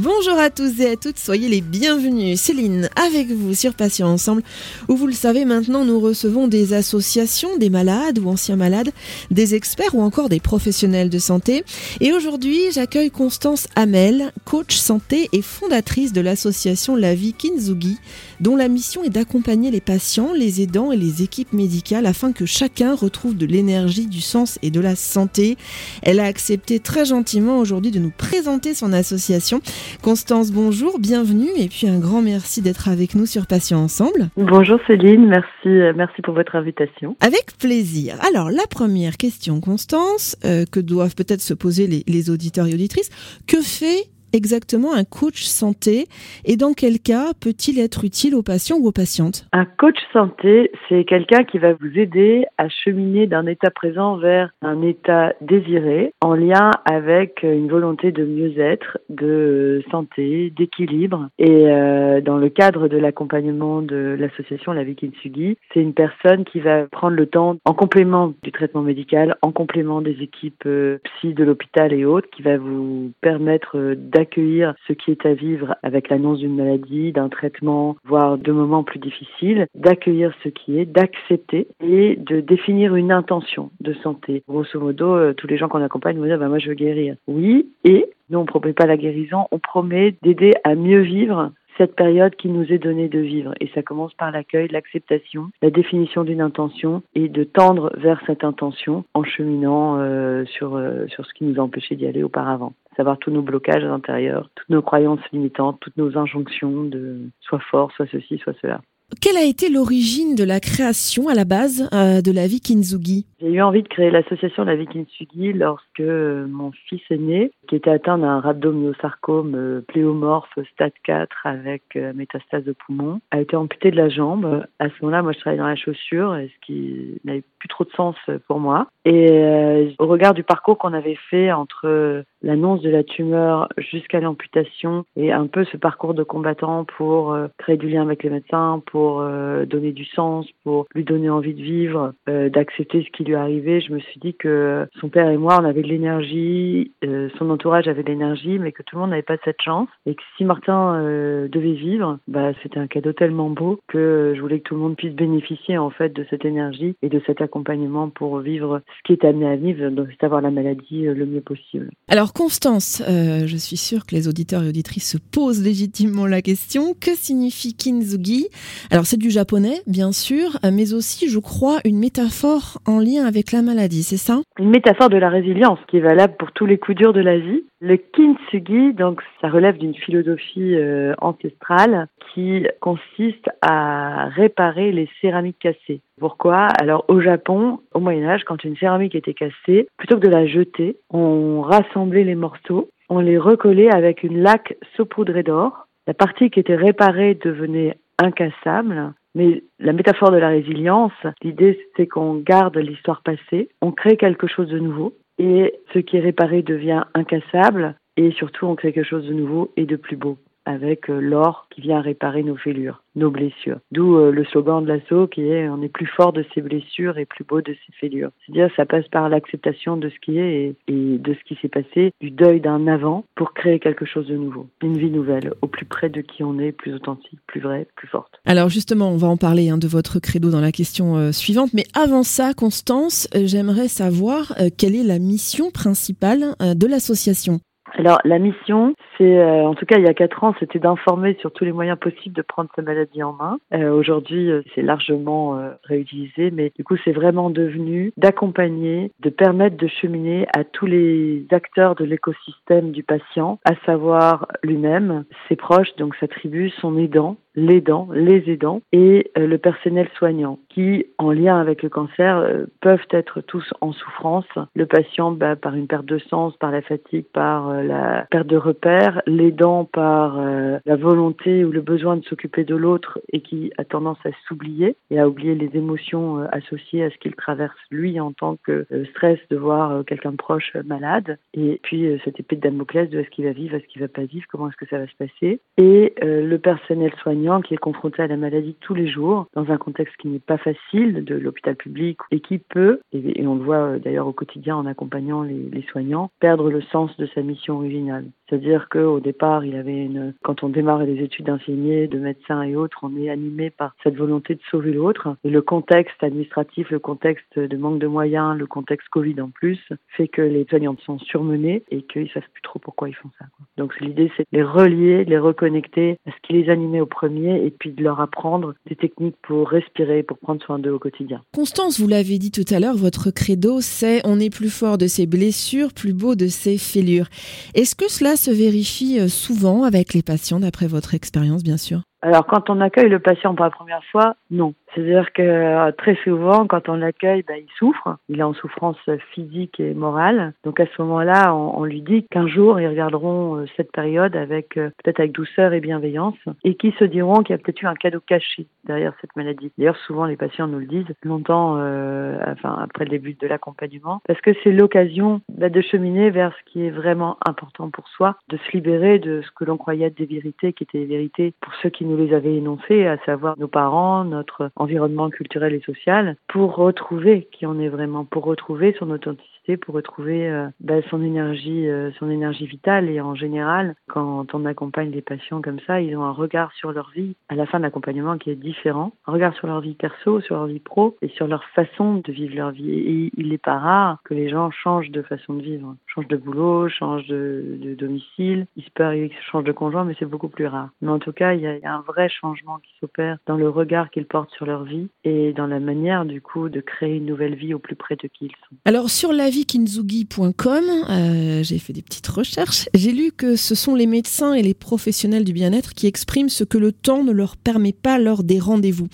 Bonjour à tous et à toutes, soyez les bienvenus. Céline, avec vous sur Patients Ensemble, où vous le savez maintenant, nous recevons des associations, des malades ou anciens malades, des experts ou encore des professionnels de santé. Et aujourd'hui, j'accueille Constance Hamel, coach santé et fondatrice de l'association La Vie Kinzugi, dont la mission est d'accompagner les patients, les aidants et les équipes médicales afin que chacun retrouve de l'énergie, du sens et de la santé. Elle a accepté très gentiment aujourd'hui de nous présenter son association. Constance, bonjour, bienvenue et puis un grand merci d'être avec nous sur Patients Ensemble. Bonjour Céline, merci, euh, merci pour votre invitation. Avec plaisir. Alors la première question, Constance, euh, que doivent peut-être se poser les, les auditeurs et auditrices, que fait exactement un coach santé et dans quel cas peut-il être utile aux patients ou aux patientes? Un coach santé, c'est quelqu'un qui va vous aider à cheminer d'un état présent vers un état désiré en lien avec une volonté de mieux-être, de santé, d'équilibre. Et euh, dans le cadre de l'accompagnement de l'association La Vie Kintsugi, c'est une personne qui va prendre le temps, en complément du traitement médical, en complément des équipes euh, psy de l'hôpital et autres, qui va vous permettre euh, d'accueillir ce qui est à vivre avec l'annonce d'une maladie, d'un traitement, voire de moments plus difficiles, d'accueillir ce qui est, d'accepter et de définir une intention de santé. Grosso modo, euh, tous les gens qu'on accompagne vont dire bah, moi je veux guérir. Oui, et nous on ne promet pas la guérison, on promet d'aider à mieux vivre cette période qui nous est donnée de vivre. Et ça commence par l'accueil, l'acceptation, la définition d'une intention et de tendre vers cette intention en cheminant euh, sur, euh, sur ce qui nous a empêché d'y aller auparavant savoir tous nos blocages à l'intérieur, toutes nos croyances limitantes, toutes nos injonctions de soit fort, soit ceci, soit cela. Quelle a été l'origine de la création à la base euh, de la vie Kinzugi J'ai eu envie de créer l'association La Vie Kinzugi lorsque euh, mon fils aîné, qui était atteint d'un rhabdomyosarcome euh, pléomorphe stade 4 avec métastase de poumon, a été amputé de la jambe. À ce moment-là, moi je travaillais dans la chaussure, ce qui n'avait plus trop de sens pour moi. Et au regard du parcours qu'on avait fait entre l'annonce de la tumeur jusqu'à l'amputation et un peu ce parcours de combattant pour créer du lien avec les médecins, pour euh, donner du sens, pour lui donner envie de vivre, d'accepter ce qui lui arrivait, je me suis dit que son père et moi, on avait de l'énergie, son entourage avait de l'énergie, mais que tout le monde n'avait pas cette chance. Et que si Martin devait vivre, bah, c'était un cadeau tellement beau que je voulais que tout le monde puisse bénéficier en fait de cette énergie et de cet accompagnement pour vivre ce qui est amené à vivre, c'est avoir la maladie le mieux possible. Alors Constance, euh, je suis sûre que les auditeurs et auditrices se posent légitimement la question, que signifie Kinzugi? Alors c'est du japonais, bien sûr, mais aussi, je crois, une métaphore en lien avec la maladie, c'est ça? Une métaphore de la résilience qui est valable pour tous les coups durs de la vie. Le kintsugi, donc, ça relève d'une philosophie euh, ancestrale qui consiste à réparer les céramiques cassées. Pourquoi? Alors au Japon, au Moyen Âge, quand une céramique était cassée, plutôt que de la jeter, on rassemblait les morceaux, on les recollait avec une laque saupoudrée d'or. La partie qui était réparée devenait incassable. Mais la métaphore de la résilience, l'idée c'est qu'on garde l'histoire passée, on crée quelque chose de nouveau et ce qui est réparé devient incassable et surtout on crée quelque chose de nouveau et de plus beau avec euh, l'or qui vient réparer nos fêlures, nos blessures. D'où euh, le slogan de l'assaut qui est on est plus fort de ses blessures et plus beau de ses fêlures. C'est-à-dire ça passe par l'acceptation de ce qui est et, de ce qui s'est passé, du deuil d'un avant pour créer quelque chose de nouveau, une vie nouvelle, au plus près de qui on est, plus authentique, plus vrai, plus forte. Alors justement, on va en parler hein, de votre credo dans la question euh, suivante, mais avant ça, Constance, j'aimerais savoir quelle est la mission principale de l'association? Alors la mission, c'est euh, en tout cas il y a quatre ans, c'était d'informer sur tous les moyens possibles de prendre sa maladie en main. Euh, Aujourd'hui, euh, c'est largement euh, réutilisé, mais du coup c'est vraiment devenu d'accompagner, de permettre de cheminer à tous les acteurs de l'écosystème du patient, à savoir lui-même, ses proches, donc sa tribu, son aidant, l'aidant, les aidants et euh, le personnel soignant qui, en lien avec le cancer, euh, peuvent être tous en souffrance. Le patient bah, par une perte de sens, par la fatigue, par euh, la perte de repères, l'aidant par la volonté ou le besoin de s'occuper de l'autre et qui a tendance à s'oublier et à oublier les émotions associées à ce qu'il traverse lui en tant que stress de voir quelqu'un de proche malade. Et puis cette épée de Damoclès de est-ce qu'il va vivre, est-ce qu'il va pas vivre, comment est-ce que ça va se passer? Et le personnel soignant qui est confronté à la maladie tous les jours, dans un contexte qui n'est pas facile de l'hôpital public et qui peut, et, on le voit euh, d'ailleurs au quotidien en accompagnant les, les soignants, perdre le sens de sa mission originale. C'est-à-dire qu'au départ, il avait une, quand on démarre les études d'infirmier, de médecin et autres, on est animé par cette volonté de sauver l'autre. Et le contexte administratif, le contexte de manque de moyens, le contexte Covid en plus, fait que les soignants sont surmenés et qu'ils savent plus trop pourquoi ils font ça. Donc l'idée, c'est de les relier, de les reconnecter à ce qui les animait au premier et puis de leur apprendre des techniques pour respirer, pour prendre soin d'eux au quotidien. Constance, vous l'avez dit tout à l'heure, votre credo, c'est on est plus fort de ses blessures, plus beau de ses fêlures. Est-ce que cela se vérifie euh, souvent avec les patients, d'après votre expérience, bien sûr? Alors quand on accueille le patient pour la première fois, non. C'est-à-dire que euh, très souvent, quand on l'accueille, ben, il souffre, il est en souffrance physique et morale. Donc à ce moment-là, on, lui dit qu'un jour, ils regarderont euh, cette période avec euh, peut-être avec douceur et bienveillance, et qu'ils se diront qu'il y a peut-être eu un cadeau caché derrière cette maladie. D'ailleurs, souvent les patients nous le disent longtemps, enfin après le début de l'accompagnement, parce que c'est l'occasion ben, de cheminer vers ce qui est vraiment important pour soi, de se libérer de ce que l'on croyait être des vérités, qui étaient des vérités pour ceux qui nous les avaient énoncées, à savoir nos parents, notre environnement culturel et social pour retrouver qui on est vraiment, pour retrouver son authenticité pour retrouver euh, bah, son énergie, euh, son énergie vitale. Et en général, quand on accompagne des patients comme ça, ils ont un regard sur leur vie à la fin de l'accompagnement qui est différent, un regard sur leur vie perso, sur leur vie pro et sur leur façon de vivre leur vie. Et il n'est pas rare que les gens changent de façon de vivre, changent de boulot, changent de, domicile. Il se peut arriver qu'ils changent de conjoint, mais c'est beaucoup plus rare. Mais en tout cas, il y y a un vrai changement qui s'opère dans le regard qu'ils portent sur leur vie et dans la manière, du coup, de créer une nouvelle vie au plus près de qui ils sont. Alors, sur la vie kinzugi.com, euh, j'ai fait des petites recherches, j'ai lu que ce sont les médecins et les professionnels du bien-être qui expriment ce que le temps ne leur permet pas lors des rendez-vous.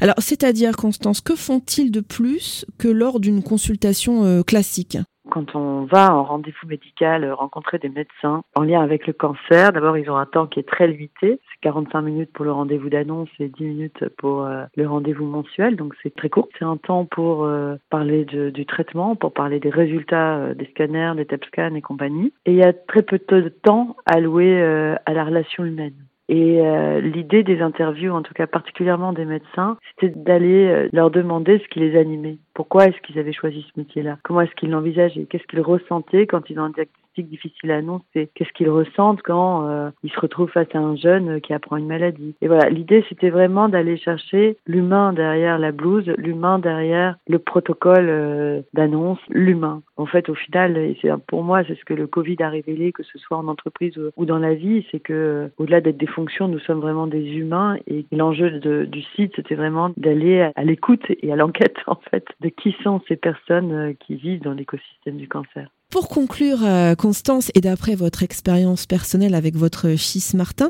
Alors, c'est-à-dire, Constance, que font-ils de plus que lors d'une consultation euh, classique? Quand on va en rendez-vous médical euh, rencontrer des médecins en lien avec le cancer, d'abord ils ont un temps qui est très limité, c'est 45 minutes pour le rendez-vous d'annonce et 10 minutes pour euh, le rendez-vous mensuel, donc c'est très court. C'est un temps pour euh, parler du traitement, pour parler des résultats des scanners, des TEP scans et compagnie. Et il y a très peu de temps alloué à la relation humaine. Et l'idée des interviews, en tout cas particulièrement des médecins, c'était d'aller leur demander ce qui les animait. Pourquoi est-ce qu'ils avaient choisi ce métier-là? Comment est-ce qu'ils l'envisageaient Qu'est-ce qu'ils ressentaient quand ils ont un diagnostic difficile à annoncer? Qu'est-ce qu'ils ressentent quand euh, ils se retrouvent face à un jeune qui apprend une maladie? Et voilà, l'idée c'était vraiment d'aller chercher l'humain derrière la blouse, l'humain derrière le protocole euh, d'annonce, l'humain. En fait, au final, c'est pour moi, c'est ce que le Covid a révélé, que ce soit en entreprise ou dans la vie, c'est que euh, au-delà d'être des fonctions, nous sommes vraiment des humains. Et l'enjeu du site, c'était vraiment d'aller à l'écoute et à l'enquête en fait de qui sont ces personnes euh, qui vivent dans l'écosystème du cancer. Pour conclure, euh, Constance, et d'après votre expérience personnelle avec votre fils Martin,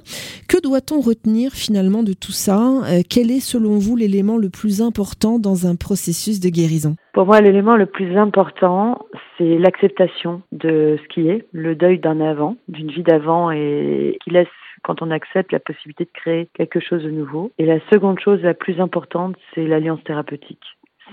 que doit-on retenir finalement de tout ça? Euh, Quel est selon vous l'élément le plus important dans un processus de guérison? Pour moi, l'élément le plus important, c'est l'acceptation de ce qui est, le deuil d'un avant, d'une vie d'avant et qui laisse quand on accepte la possibilité de créer quelque chose de nouveau. Et la seconde chose la plus importante, c'est l'alliance thérapeutique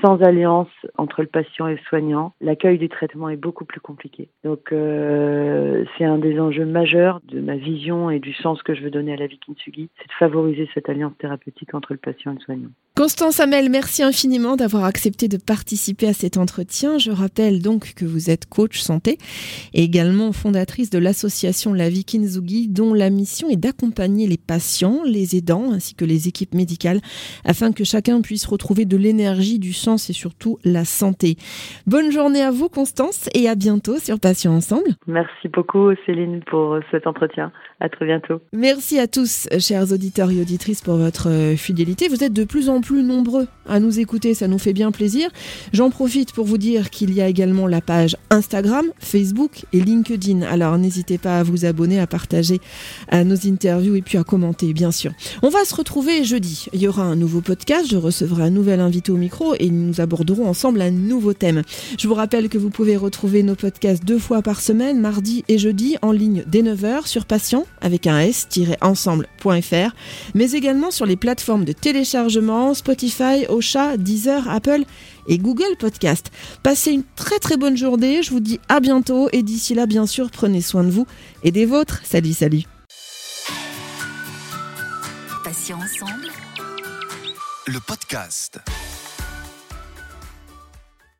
sans alliance entre le patient et le soignant, l'accueil du traitement est beaucoup plus compliqué. Donc euh, c'est un des enjeux majeurs de ma vision et du sens que je veux donner à la vie Kintsugi, c'est de favoriser cette alliance thérapeutique entre le patient et le soignant. Constance Amel, merci infiniment d'avoir accepté de participer à cet entretien. Je rappelle donc que vous êtes coach santé et également fondatrice de l'association La Vie dont la mission est d'accompagner les patients, les aidants ainsi que les équipes médicales afin que chacun puisse retrouver de l'énergie, du sens et surtout la santé. Bonne journée à vous Constance et à bientôt sur Patients Ensemble. Merci beaucoup Céline pour cet entretien. À très bientôt. Merci à tous chers auditeurs et auditrices pour votre fidélité. Vous êtes de plus en plus plus nombreux à nous écouter, ça nous fait bien plaisir. J'en profite pour vous dire qu'il y a également la page Instagram, Facebook et LinkedIn. Alors n'hésitez pas à vous abonner, à partager à nos interviews et puis à commenter, bien sûr. On va se retrouver jeudi. Il y aura un nouveau podcast, je recevrai un nouvel invité au micro et nous aborderons ensemble un nouveau thème. Je vous rappelle que vous pouvez retrouver nos podcasts deux fois par semaine, mardi et jeudi, en ligne dès 9h sur patient avec un s-ensemble.fr, mais également sur les plateformes de téléchargement Spotify, Ocha, Deezer, Apple et Google Podcast. Passez une très très bonne journée, je vous dis à bientôt et d'ici là bien sûr prenez soin de vous et des vôtres. Salut salut Le podcast.